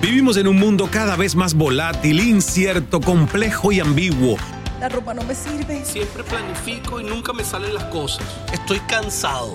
Vivimos en un mundo cada vez más volátil, incierto, complejo y ambiguo. La ropa no me sirve. Siempre planifico y nunca me salen las cosas. Estoy cansado.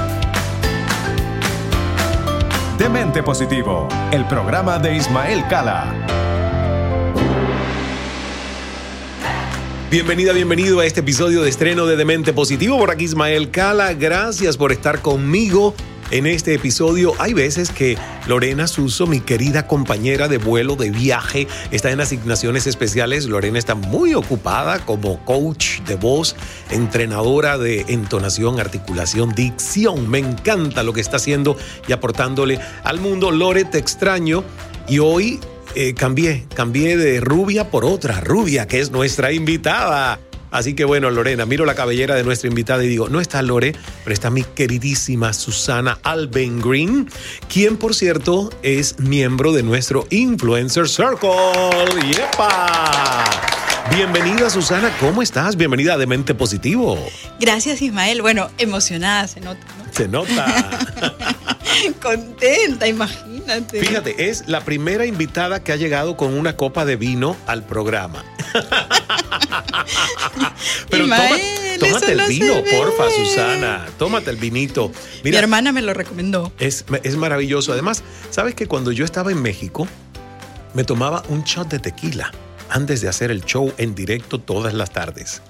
Demente Positivo, el programa de Ismael Cala. Bienvenida, bienvenido a este episodio de estreno de Demente Positivo. Por aquí Ismael Cala, gracias por estar conmigo en este episodio. Hay veces que Lorena Suso, mi querida compañera de vuelo, de viaje, está en asignaciones especiales. Lorena está muy ocupada como coach de voz, entrenadora de entonación, articulación, dicción. Me encanta lo que está haciendo y aportándole al mundo. Lore, te extraño. Y hoy eh, cambié, cambié de rubia por otra rubia, que es nuestra invitada. Así que bueno, Lorena, miro la cabellera de nuestra invitada y digo, no está Lore, pero está mi queridísima Susana Alben Green, quien por cierto es miembro de nuestro Influencer Circle. ¡Yepa! Bienvenida Susana, ¿cómo estás? Bienvenida a Demente Positivo. Gracias Ismael, bueno, emocionada se nota. ¿no? Se nota. Contenta, imagínate. Fíjate, es la primera invitada que ha llegado con una copa de vino al programa. Pero toma- Ismael, tómate eso el vino, porfa, Susana. Tómate el vinito. Mi hermana me lo recomendó. Es, es maravilloso. Además, ¿sabes que cuando yo estaba en México, me tomaba un shot de tequila antes de hacer el show en directo todas las tardes?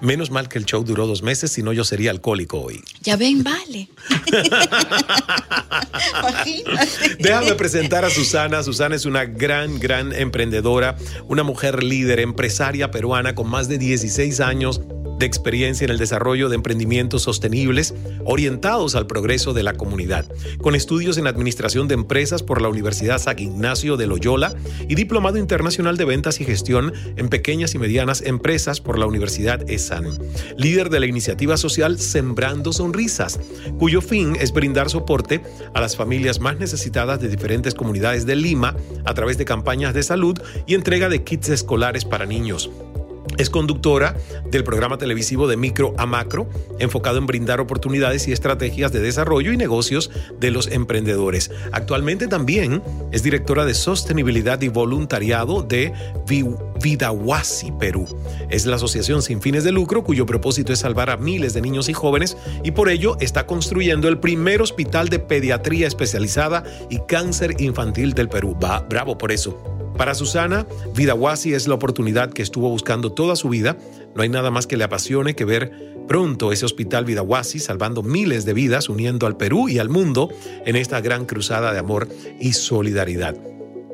Menos mal que el show duró dos meses, si no yo sería alcohólico hoy. Ya ven, vale. Déjame presentar a Susana. Susana es una gran, gran emprendedora, una mujer líder, empresaria peruana con más de 16 años de experiencia en el desarrollo de emprendimientos sostenibles orientados al progreso de la comunidad, con estudios en administración de empresas por la Universidad San Ignacio de Loyola y diplomado internacional de ventas y gestión en pequeñas y medianas empresas por la Universidad ESAN. Líder de la iniciativa social Sembrando Sonrisas, cuyo fin es brindar soporte a las familias más necesitadas de diferentes comunidades de Lima a través de campañas de salud y entrega de kits escolares para niños. Es conductora del programa televisivo de Micro a Macro, enfocado en brindar oportunidades y estrategias de desarrollo y negocios de los emprendedores. Actualmente también es directora de sostenibilidad y voluntariado de Vi- Vidawasi, Perú. Es la asociación sin fines de lucro cuyo propósito es salvar a miles de niños y jóvenes y por ello está construyendo el primer hospital de pediatría especializada y cáncer infantil del Perú. Va, bravo por eso. Para Susana, Vidawasi es la oportunidad que estuvo buscando toda su vida. No hay nada más que le apasione que ver pronto ese hospital Vidawasi salvando miles de vidas, uniendo al Perú y al mundo en esta gran cruzada de amor y solidaridad.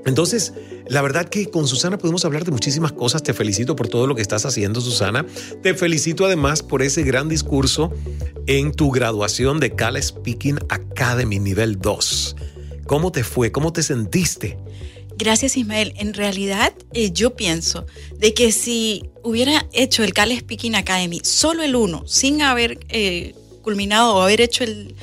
Entonces, la verdad que con Susana podemos hablar de muchísimas cosas. Te felicito por todo lo que estás haciendo, Susana. Te felicito además por ese gran discurso en tu graduación de Cala Speaking Academy nivel 2. ¿Cómo te fue? ¿Cómo te sentiste? Gracias Ismael. En realidad eh, yo pienso de que si hubiera hecho el Cal Speaking Academy solo el uno, sin haber eh, culminado o haber hecho el,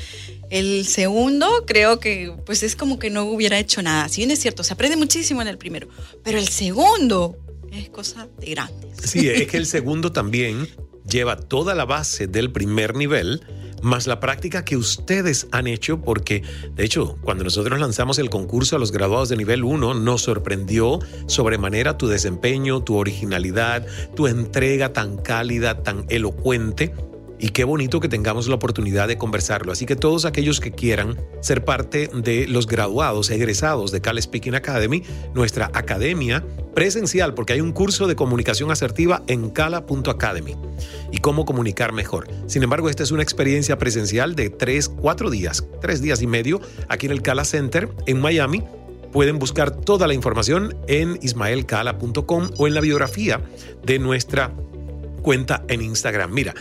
segundo, creo que pues es como que no hubiera hecho nada. Si bien es cierto, se aprende muchísimo en el primero, pero el segundo es cosa de grandes. Sí, es que el segundo también lleva toda la base del primer nivel, más la práctica que ustedes han hecho, porque de hecho, cuando nosotros lanzamos el concurso a los graduados de nivel 1, nos sorprendió sobremanera tu desempeño, tu originalidad, tu entrega tan cálida, tan elocuente. Y qué bonito que tengamos la oportunidad de conversarlo. Así que todos aquellos que quieran ser parte de los graduados, egresados de Cal Speaking Academy, nuestra academia presencial, porque hay un curso de comunicación asertiva en cala.academy y cómo comunicar mejor. Sin embargo, esta es una experiencia presencial de tres, cuatro días, tres días y medio aquí en el Cala Center en Miami. Pueden buscar toda la información en ismaelcala.com o en la biografía de nuestra cuenta en Instagram. Mira,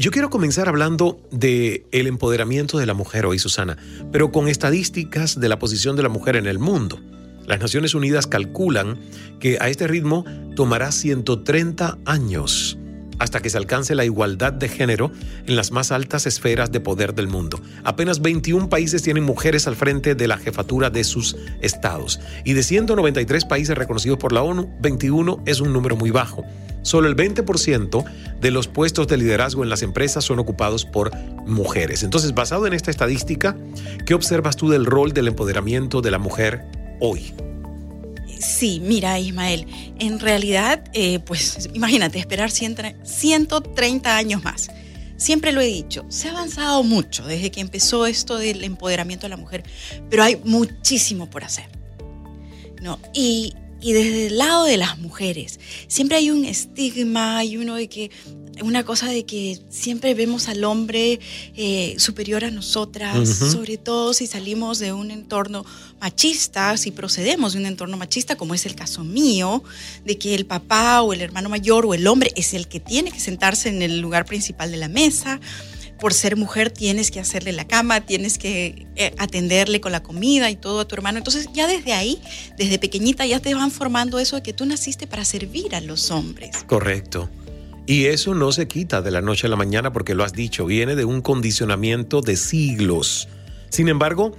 yo quiero comenzar hablando de empoderamiento de la mujer hoy, Susana, pero con estadísticas de la posición de la mujer en el mundo. Las Naciones Unidas calculan que a este ritmo tomará 130 años hasta que se alcance la igualdad de género en las más altas esferas de poder del mundo. Apenas 21 países tienen mujeres al frente de la jefatura de sus estados. Y de 193 países reconocidos por la ONU, 21 es un número muy bajo. Solo el 20% de los puestos de liderazgo en las empresas son ocupados por mujeres. Entonces, basado en esta estadística, ¿qué observas tú del rol del empoderamiento de la mujer hoy? Sí, mira Ismael, en realidad, eh, pues imagínate, esperar 130 años más. Siempre lo he dicho, se ha avanzado mucho desde que empezó esto del empoderamiento de la mujer, pero hay muchísimo por hacer. ¿no? Y, y desde el lado de las mujeres, siempre hay un estigma, hay uno de que una cosa de que siempre vemos al hombre eh, superior a nosotras, sobre todo si salimos de un entorno machista, si procedemos de un entorno machista, como es el caso mío, de que el papá o el hermano mayor o el hombre es el que tiene que sentarse en el lugar principal de la mesa. Por ser mujer tienes que hacerle la cama, tienes que eh, atenderle con la comida y todo a tu hermano. Entonces ya desde ahí, desde pequeñita, ya te van formando eso de que tú naciste para servir a los hombres. Correcto. Y eso no se quita de la noche a la mañana porque lo has dicho, viene de un condicionamiento de siglos. Sin embargo,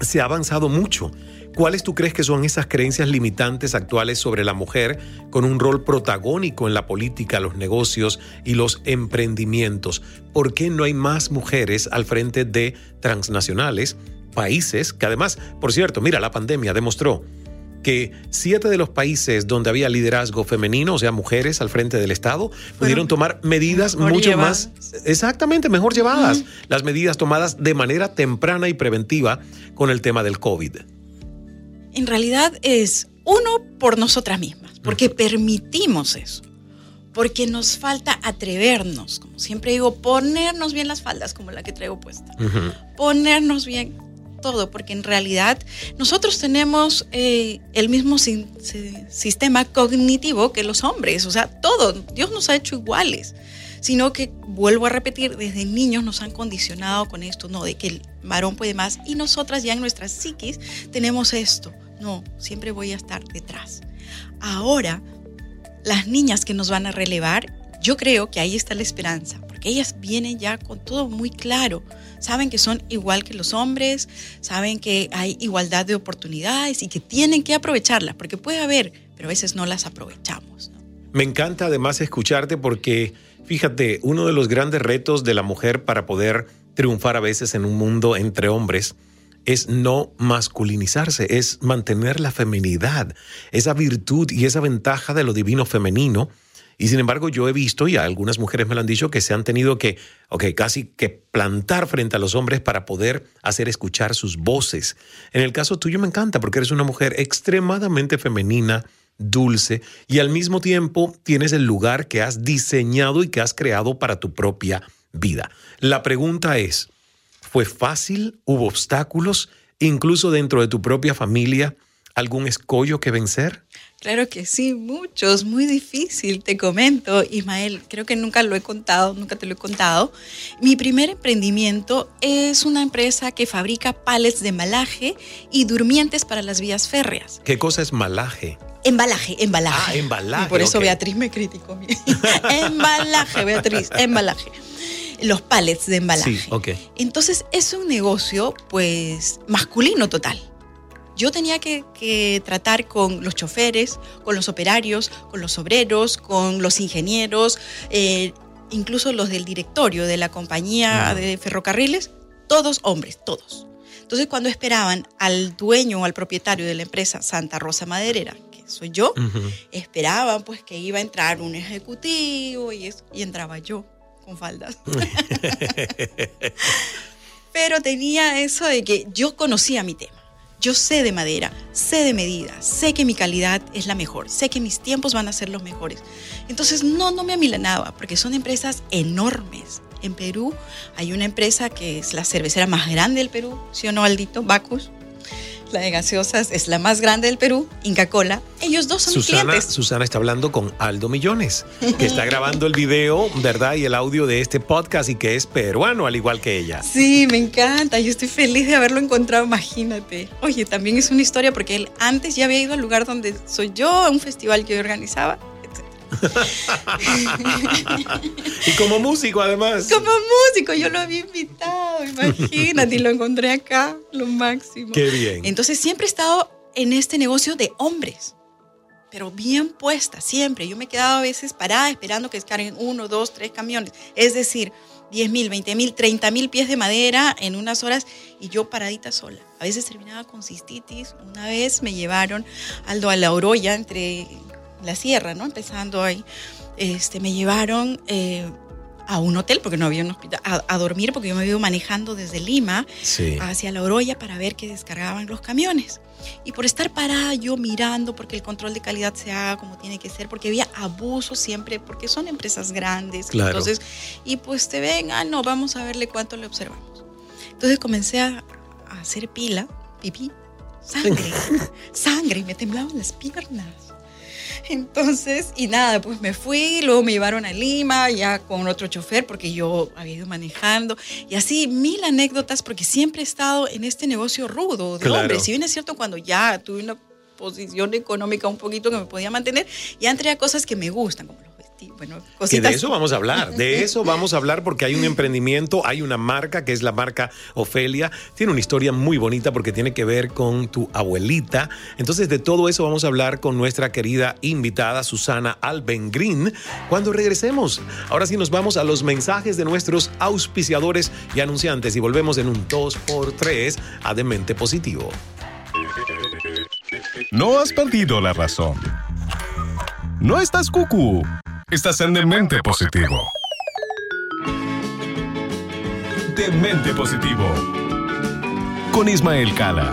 se ha avanzado mucho. ¿Cuáles tú crees que son esas creencias limitantes actuales sobre la mujer con un rol protagónico en la política, los negocios y los emprendimientos? ¿Por qué no hay más mujeres al frente de transnacionales, países que además, por cierto, mira, la pandemia demostró que siete de los países donde había liderazgo femenino, o sea, mujeres al frente del Estado, pudieron tomar medidas mucho más, exactamente, mejor llevadas, las medidas tomadas de manera temprana y preventiva con el tema del COVID. En realidad es uno por nosotras mismas, porque permitimos eso porque nos falta atrevernos, como siempre digo, ponernos bien las faldas, como la que traigo puesta, ponernos bien todo, porque en realidad nosotros tenemos eh, el mismo sistema cognitivo que los hombres, o sea, todo, Dios nos ha hecho iguales, sino que, vuelvo a repetir, desde niños nos han condicionado con esto, no, de que el varón puede más, y nosotras ya en nuestras psiquis tenemos esto, no, siempre voy a estar detrás. Ahora, las niñas que nos van a relevar, yo creo que ahí está la esperanza, porque ellas vienen ya con todo muy claro saben que son igual que los hombres, saben que hay igualdad de oportunidades y que tienen que aprovecharlas, porque puede haber, pero a veces no las aprovechamos. Me encanta además escucharte porque, fíjate, uno de los grandes retos de la mujer para poder triunfar a veces en un mundo entre hombres es no masculinizarse, es mantener la feminidad, esa virtud y esa ventaja de lo divino femenino y sin embargo, yo he visto, y algunas mujeres me lo han dicho, que se han tenido que, ok, casi que plantar frente a los hombres para poder hacer escuchar sus voces. En el caso tuyo me encanta porque eres una mujer extremadamente femenina, dulce, y al mismo tiempo tienes el lugar que has diseñado y que has creado para tu propia vida. La pregunta es, ¿fue fácil? ¿Hubo obstáculos? Incluso dentro de tu propia familia, algún escollo que vencer? Claro que sí, muchos, muy difícil, te comento, Ismael, creo que nunca lo he contado, nunca te lo he contado. Mi primer emprendimiento es una empresa que fabrica palets de embalaje y durmientes para las vías férreas. ¿Qué cosa es malaje? Embalaje, embalaje. Ah, embalaje. por eso Beatriz me criticó. embalaje, Beatriz, embalaje los palets de embalaje. Sí, ok. Entonces es un negocio, pues, masculino total. Yo tenía que, tratar con los choferes, con los operarios, con los obreros, con los ingenieros, eh, incluso los del directorio de la compañía de ferrocarriles, todos hombres, todos. Entonces cuando esperaban al dueño o al propietario de la empresa Santa Rosa Maderera, que soy yo, esperaban pues que iba a entrar un ejecutivo y, y entraba yo. Con faldas. Pero tenía eso de que yo conocía mi tema. Yo sé de madera, sé de medida, sé que mi calidad es la mejor, sé que mis tiempos van a ser los mejores. Entonces no, no me amilanaba, porque son empresas enormes. En Perú hay una empresa que es la cervecera más grande del Perú, ¿sí o no, Aldito? Bacus la de gaseosas es la más grande del Perú, Inca Cola. Ellos dos son Susana, clientes. Susana está hablando con Aldo Millones, que está grabando el video, ¿verdad? Y el audio de este podcast y que es peruano, al igual que ella. Sí, me encanta. Yo estoy feliz de haberlo encontrado, imagínate. Oye, también es una historia porque él antes ya había ido al lugar donde soy yo, a un festival que yo organizaba y como músico, además. Como músico, yo lo había invitado, imagínate, y lo encontré acá, lo máximo. Qué bien. Entonces siempre he estado en este negocio de hombres, pero bien puesta, siempre. Yo me he quedado a veces parada esperando que descarguen uno, dos, tres camiones. Es decir, 10 mil, 20 mil, 30 mil pies de madera en unas horas y yo paradita sola. A veces terminaba con cistitis. Una vez me llevaron Aldo a la Oroya entre la sierra, ¿no? Empezando ahí, este, me llevaron eh, a un hotel, porque no había un hospital, a, dormir, porque yo me iba manejando desde Lima hacia La Oroya para ver que descargaban los camiones. Y por estar parada yo mirando, porque el control de calidad se haga como tiene que ser, porque había abuso siempre, porque son empresas grandes. Entonces, y pues te ven, ah, no, vamos a verle cuánto le observamos. Entonces comencé a, a hacer pila, pipí, sangre, sangre, y me temblaban las piernas. Entonces, y nada, pues me fui, luego me llevaron a Lima, ya con otro chofer, porque yo había ido manejando, y así mil anécdotas, porque siempre he estado en este negocio rudo de hombres. Si bien es cierto, cuando ya tuve una posición económica un poquito que me podía mantener, ya entré a cosas que me gustan, como bueno, Que de eso vamos a hablar, de eso vamos a hablar porque hay un emprendimiento, hay una marca que es la marca Ofelia, tiene una historia muy bonita porque tiene que ver con tu abuelita. Entonces de todo eso vamos a hablar con nuestra querida invitada Susana Alben-Green cuando regresemos. Ahora sí nos vamos a los mensajes de nuestros auspiciadores y anunciantes y volvemos en un 2x3 a Demente Positivo. No has perdido la razón. No estás cucú Estás en Demente Positivo. Demente Positivo. Con Ismael Cala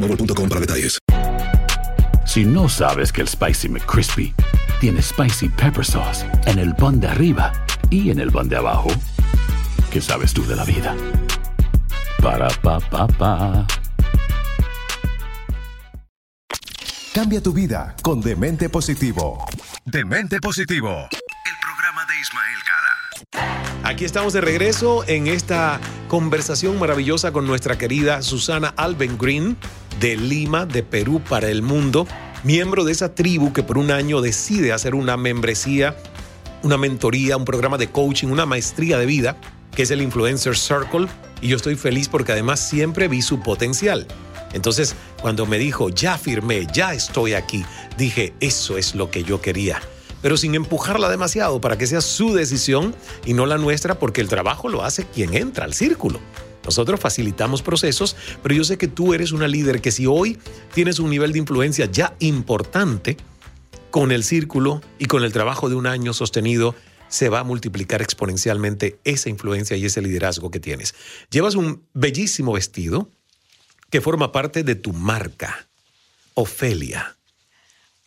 boostmobile.com para detalles. Si no sabes que el Spicy McCrispy tiene Spicy Pepper Sauce en el pan de arriba y en el pan de abajo, ¿qué sabes tú de la vida? Para, pa, pa, pa. Cambia tu vida con Demente Positivo. Demente Positivo. El programa de Ismael Cala. Aquí estamos de regreso en esta conversación maravillosa con nuestra querida Susana Alben Green de Lima, de Perú para el mundo, miembro de esa tribu que por un año decide hacer una membresía, una mentoría, un programa de coaching, una maestría de vida, que es el Influencer Circle, y yo estoy feliz porque además siempre vi su potencial. Entonces, cuando me dijo, ya firmé, ya estoy aquí, dije, eso es lo que yo quería pero sin empujarla demasiado para que sea su decisión y no la nuestra, porque el trabajo lo hace quien entra al círculo. Nosotros facilitamos procesos, pero yo sé que tú eres una líder que si hoy tienes un nivel de influencia ya importante, con el círculo y con el trabajo de un año sostenido, se va a multiplicar exponencialmente esa influencia y ese liderazgo que tienes. Llevas un bellísimo vestido que forma parte de tu marca, Ofelia.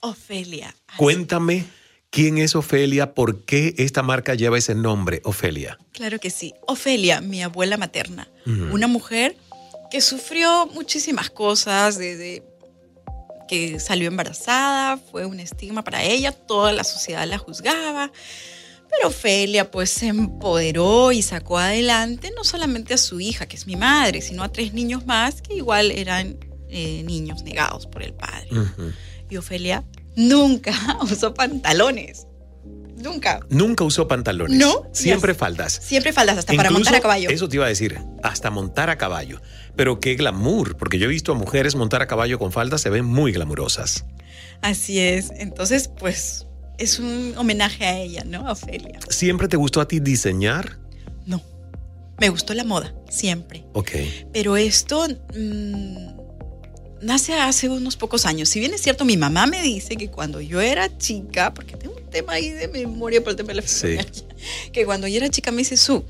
Ofelia. Cuéntame ¿Quién es Ofelia? ¿Por qué esta marca lleva ese nombre, Ofelia? Claro que sí. Ofelia, mi abuela materna, una mujer que sufrió muchísimas cosas desde que salió embarazada, fue un estigma para ella, toda la sociedad la juzgaba. Pero Ofelia pues se empoderó y sacó adelante no solamente a su hija, que es mi madre, sino a tres niños más que igual eran eh, niños negados por el padre. Y Ofelia nunca usó pantalones. Nunca. Nunca usó pantalones. No. Siempre faldas. Siempre faldas, hasta para montar a caballo. Eso te iba a decir, hasta montar a caballo. Pero qué glamour, porque yo he visto a mujeres montar a caballo con faldas, se ven muy glamurosas. Así es. Entonces, pues, es un homenaje a ella, ¿no? A Ofelia. ¿Siempre te gustó a ti diseñar? No. Me gustó la moda, siempre. Ok. Pero esto mm, nace hace unos pocos años. Si bien es cierto, mi mamá me dice que cuando yo era chica, porque tengo un tema ahí de memoria por el tema de la Sí. que cuando yo era chica me dice, Su,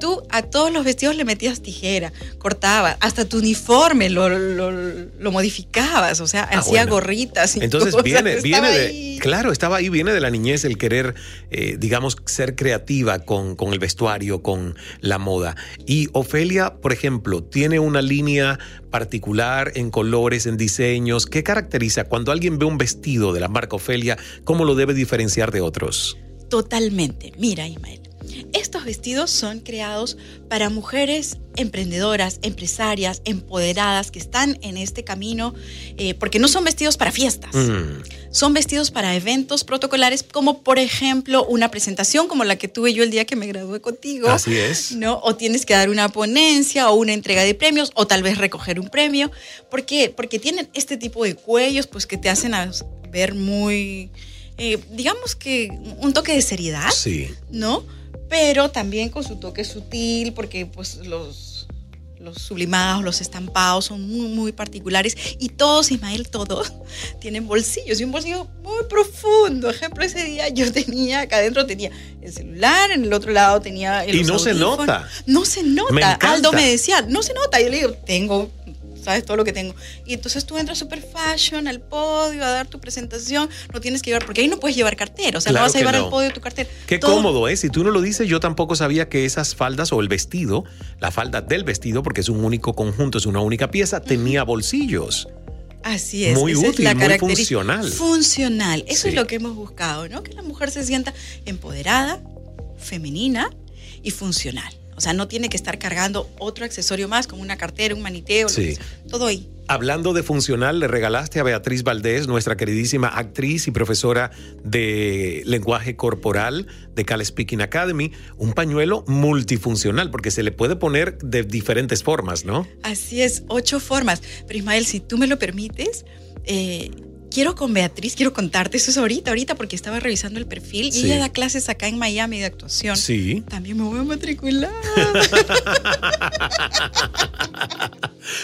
tú a todos los vestidos le metías tijera, cortabas, hasta tu uniforme lo, lo, lo modificabas, o sea, Ah, hacía bueno. gorritas. Y Entonces cosas, viene, viene de, ahí. claro, estaba ahí, viene de la niñez el querer, eh, digamos, ser creativa con, con el vestuario, con la moda. Y Ofelia, por ejemplo, tiene una línea particular en colores, en diseños. ¿Qué caracteriza cuando alguien ve un vestido de la marca Ofelia? ¿Cómo lo debe diferenciar de otros? Totalmente. Mira, Ismael. Estos vestidos son creados para mujeres emprendedoras, empresarias, empoderadas que están en este camino, eh, porque no son vestidos para fiestas, Mm, son vestidos para eventos protocolares, como por ejemplo una presentación como la que tuve yo el día que me gradué contigo. Así es. ¿no? O tienes que dar una ponencia o una entrega de premios o tal vez recoger un premio. ¿Por qué? Porque tienen este tipo de cuellos pues que te hacen a ver muy, eh, digamos que un toque de seriedad, Sí. ¿no? Pero también con su toque sutil porque pues los... Los sublimados, los estampados son muy, muy particulares y todos, Ismael, todos tienen bolsillos y un bolsillo muy profundo. Ejemplo, ese día yo tenía, acá adentro tenía el celular, en el otro lado tenía el Y no se nota. no se nota. Me. Aldo me decía, no se nota. Yo le digo, tengo, sabes todo lo que tengo. Y entonces tú entras super fashion al podio a dar tu presentación. No tienes que llevar, porque ahí no puedes llevar cartera. O sea, Claro no vas a llevar no. al podio tu cartera. Qué Todo- cómodo, ¿eh? Si tú no lo dices, yo tampoco sabía que esas faldas o el vestido, la falda del vestido, porque es un único conjunto, es una única pieza, tenía bolsillos. Así es. Muy esa es útil, la muy funcional. Funcional. Eso Sí. es lo que hemos buscado, ¿no? Que la mujer se sienta empoderada, femenina y funcional. O sea, no tiene que estar cargando otro accesorio más, como una cartera, un maniteo, Sí. todo ahí. Hablando de funcional, le regalaste a Beatriz Valdés, nuestra queridísima actriz y profesora de lenguaje corporal de Cal Speaking Academy, un pañuelo multifuncional, porque se le puede poner de diferentes formas, ¿no? Así es, ocho formas. Pero Ismael, si tú me lo permites, eh, quiero con Beatriz, quiero contarte eso es ahorita, ahorita, porque estaba revisando el perfil y Sí. ella da clases acá en Miami de actuación. Sí. También me voy a matricular.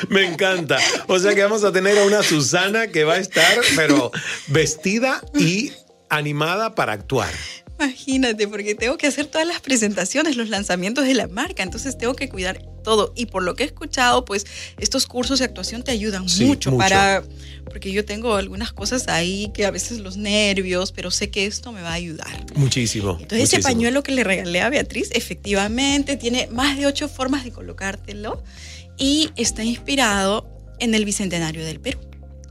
Me encanta. O sea que vamos a tener a una Susana que va a estar, pero vestida y animada para actuar. Imagínate, porque tengo que hacer todas las presentaciones, los lanzamientos de la marca, entonces tengo que cuidar todo. Y por lo que he escuchado, pues estos cursos de actuación te ayudan Sí, mucho, mucho. para, porque yo tengo algunas cosas ahí que a veces los nervios, pero sé que esto me va a ayudar. Muchísimo. Entonces ese muchísimo. pañuelo que le regalé a Beatriz, efectivamente tiene más de ocho formas de colocártelo y está inspirado en el Bicentenario del Perú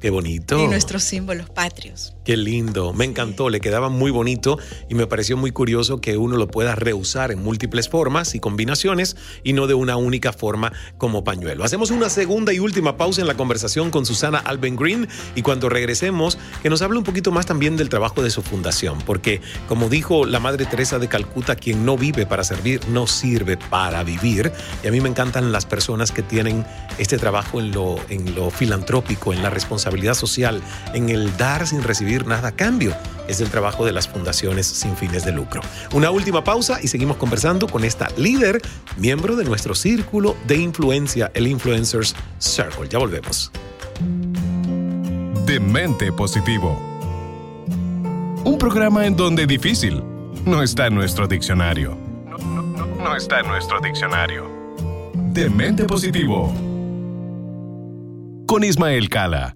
Qué bonito. y nuestros símbolos patrios. Qué lindo, me encantó, le quedaba muy bonito y me pareció muy curioso que uno lo pueda reusar en múltiples formas y combinaciones y no de una única forma como pañuelo. Hacemos una segunda y última pausa en la conversación con Susana Alben Green y cuando regresemos que nos hable un poquito más también del trabajo de su fundación, porque como dijo la Madre Teresa de Calcuta, quien no vive para servir no sirve para vivir y a mí me encantan las personas que tienen este trabajo en lo, en lo filantrópico, en la responsabilidad social, en el dar sin recibir nada a cambio. Es el trabajo de las fundaciones sin fines de lucro. Una última pausa y seguimos conversando con esta líder, miembro de nuestro círculo de influencia, el Influencers Circle. Ya volvemos. Demente Positivo. Un programa en donde difícil no está en nuestro diccionario. No, está en nuestro diccionario. Demente Positivo. Con Ismael Cala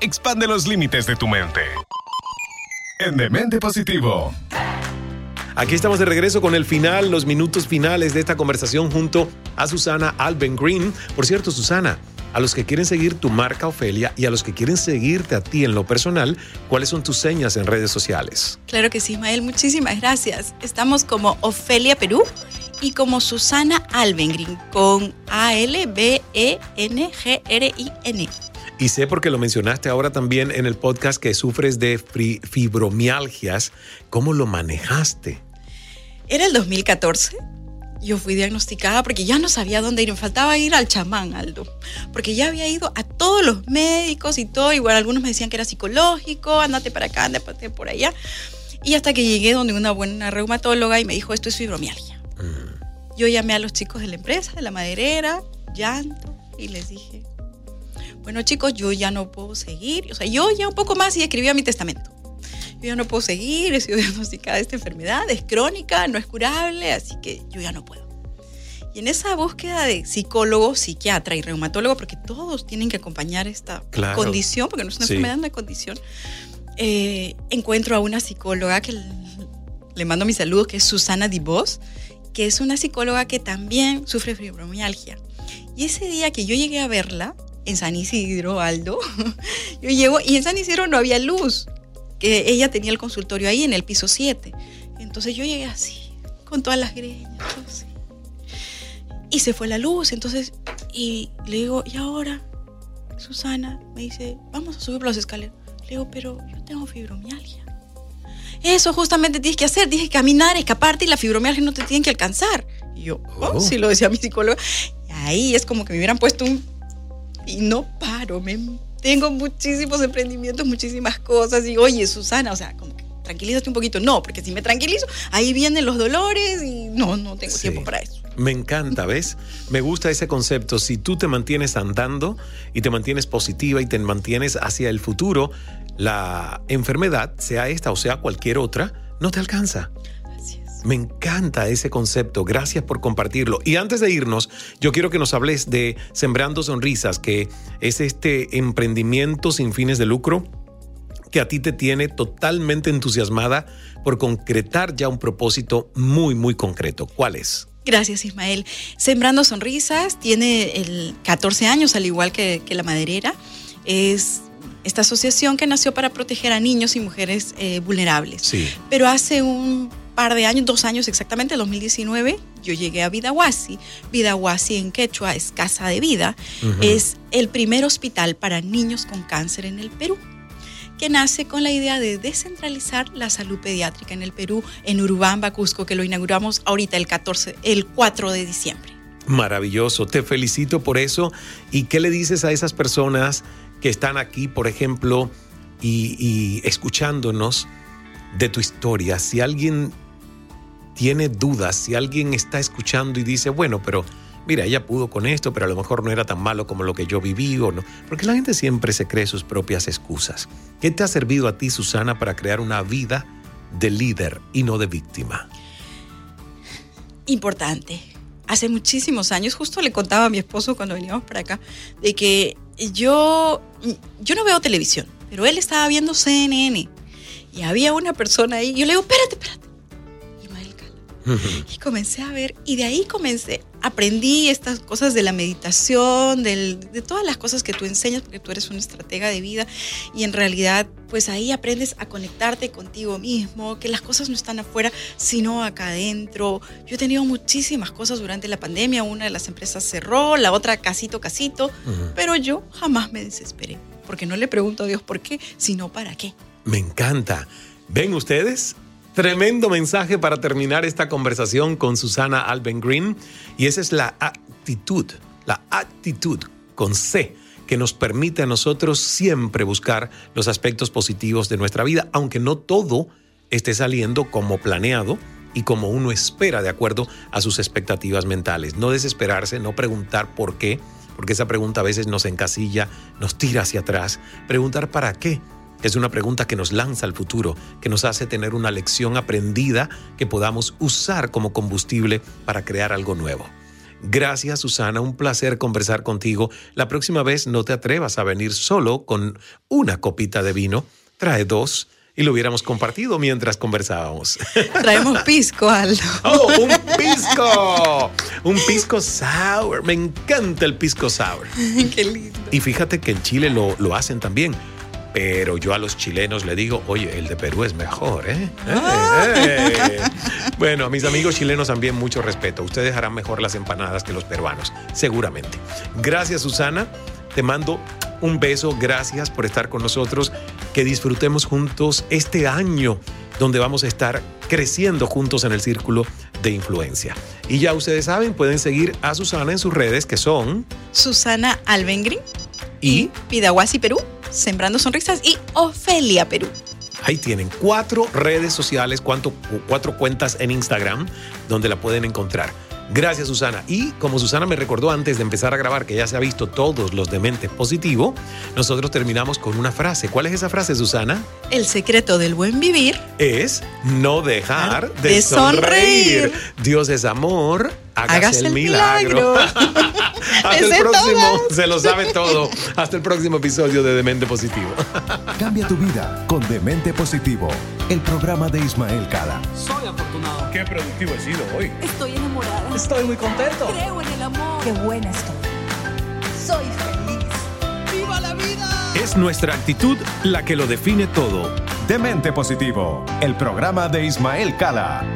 Expande los límites de tu mente. En Demente Positivo. Aquí estamos de regreso con el final, los minutos finales de esta conversación junto a Susana Alben Green. Por cierto, Susana, a los que quieren seguir tu marca Ofelia y a los que quieren seguirte a ti en lo personal, ¿cuáles son tus señas en redes sociales? Claro que sí, Ismael, muchísimas gracias. Estamos como Ofelia Perú y como Susana Alvengrin con A-L-B-E-N-G-R-I-N. Y sé porque lo mencionaste ahora también en el podcast que sufres de fibromialgias. ¿Cómo lo manejaste? Era el 2014. Yo fui diagnosticada porque ya no sabía dónde ir. Me faltaba ir al chamán, Aldo. Porque ya había ido a todos los médicos y todo. Igual algunos me decían que era psicológico, andate para acá, andate por allá. Y hasta que llegué donde una buena reumatóloga y me dijo, esto es fibromialgia. Mm. Yo llamé a los chicos de la empresa, de la maderera, llanto, y les dije, bueno chicos, yo ya no puedo seguir. O sea, yo ya un poco más y escribí a mi testamento. Yo ya no puedo seguir, he sido diagnosticada de esta enfermedad, es crónica, no es curable, así que yo ya no puedo. Y en esa búsqueda de psicólogo, psiquiatra y reumatólogo, porque todos tienen que acompañar esta claro. condición, porque no es una sí. enfermedad, una condición, eh, encuentro a una psicóloga que le mando mis saludos, que es Susana Dibos, que es una psicóloga que también sufre fibromialgia. Y ese día que yo llegué a verla, en San Isidro, Aldo, yo llego y en San Isidro no había luz, que ella tenía el consultorio ahí en el piso 7. Entonces yo llegué así, con todas las greñas, así. Y se fue la luz, entonces, y le digo, ¿y ahora? Susana me dice, vamos a subir por las escaleras. Le digo, pero yo tengo fibromialgia. Eso justamente tienes que hacer, tienes que caminar, escaparte y la fibromialgia no te tienen que alcanzar. Y yo, oh, oh. sí lo decía mi psicóloga. Y ahí es como que me hubieran puesto un... Y no paro, me... tengo muchísimos emprendimientos, muchísimas cosas. Y oye, Susana, o sea, como que tranquilízate un poquito. No, porque si me tranquilizo, ahí vienen los dolores y no, no tengo sí. tiempo para eso. Me encanta, ¿ves? Me gusta ese concepto. Si tú te mantienes andando y te mantienes positiva y te mantienes hacia el futuro, la enfermedad, sea esta o sea cualquier otra, no te alcanza. Me encanta ese concepto. Gracias por compartirlo. Y antes de irnos, yo quiero que nos hables de Sembrando Sonrisas, que es este emprendimiento sin fines de lucro que a ti te tiene totalmente entusiasmada por concretar ya un propósito muy, muy concreto. ¿Cuál es? Gracias, Ismael. Sembrando Sonrisas tiene el 14 años, al igual que, que la maderera. Es esta asociación que nació para proteger a niños y mujeres eh, vulnerables. Sí. Pero hace un par de años, dos años exactamente, 2019, yo llegué a Vidahuasi. Vidahuasi en quechua es casa de vida. Uh -huh. Es el primer hospital para niños con cáncer en el Perú que nace con la idea de descentralizar la salud pediátrica en el Perú, en Urubamba, Cusco, que lo inauguramos ahorita el 14, el 4 de diciembre. Maravilloso, te felicito por eso. ¿Y qué le dices a esas personas que están aquí, por ejemplo, y, y escuchándonos de tu historia? Si alguien tiene dudas, si alguien está escuchando y dice, bueno, pero mira, ella pudo con esto, pero a lo mejor no era tan malo como lo que yo viví o no. Porque la gente siempre se cree sus propias excusas. ¿Qué te ha servido a ti, Susana, para crear una vida de líder y no de víctima? Importante. Hace muchísimos años, justo le contaba a mi esposo cuando veníamos para acá, de que yo, yo no veo televisión, pero él estaba viendo CNN y había una persona ahí. Yo le digo, espérate, espérate. Y comencé a ver, y de ahí comencé, aprendí estas cosas de la meditación, del, de todas las cosas que tú enseñas, porque tú eres una estratega de vida, y en realidad, pues ahí aprendes a conectarte contigo mismo, que las cosas no están afuera, sino acá adentro. Yo he tenido muchísimas cosas durante la pandemia, una de las empresas cerró, la otra casito, casito, pero yo jamás me desesperé, porque no le pregunto a Dios por qué, sino para qué. Me encanta. ¿Ven ustedes? Tremendo mensaje para terminar esta conversación con Susana Alben Green. Y esa es la actitud, la actitud con C que nos permite a nosotros siempre buscar los aspectos positivos de nuestra vida, aunque no todo esté saliendo como planeado y como uno espera de acuerdo a sus expectativas mentales. No desesperarse, no preguntar por qué, porque esa pregunta a veces nos encasilla, nos tira hacia atrás. Preguntar para qué es una pregunta que nos lanza al futuro, que nos hace tener una lección aprendida que podamos usar como combustible para crear algo nuevo. Gracias Susana, un placer conversar contigo. La próxima vez no te atrevas a venir solo con una copita de vino, trae dos y lo hubiéramos compartido mientras conversábamos. Traemos pisco, Aldo. ¡Oh, un pisco! Un pisco sour. Me encanta el pisco sour. Qué lindo. Y fíjate que en Chile lo, lo hacen también pero yo a los chilenos le digo, oye, el de Perú es mejor, ¿eh? eh, eh. Bueno, a mis amigos chilenos también mucho respeto. Ustedes harán mejor las empanadas que los peruanos, seguramente. Gracias, Susana. Te mando un beso. Gracias por estar con nosotros. Que disfrutemos juntos este año donde vamos a estar creciendo juntos en el círculo de influencia. Y ya ustedes saben, pueden seguir a Susana en sus redes que son Susana Alvengrin y Pidahuasi Perú. Sembrando Sonrisas y Ofelia Perú. Ahí tienen cuatro redes sociales, cuatro, cuatro cuentas en Instagram donde la pueden encontrar. Gracias, Susana. Y como Susana me recordó antes de empezar a grabar que ya se ha visto todos los de mente positivo, nosotros terminamos con una frase. ¿Cuál es esa frase, Susana? El secreto del buen vivir es no dejar de, sonreír. Dios es amor. Hágase, el milagro. Hasta el próximo. Se lo sabe todo. Hasta el próximo episodio de Demente Positivo. Cambia tu vida con Demente Positivo, el programa de Ismael Cala. Soy afortunado. Qué productivo he sido hoy. Estoy enamorada. Estoy muy contento. Creo en el amor. Qué buena estoy. Soy feliz. ¡Viva la vida! Es nuestra actitud la que lo define todo. Demente Positivo, el programa de Ismael Cala.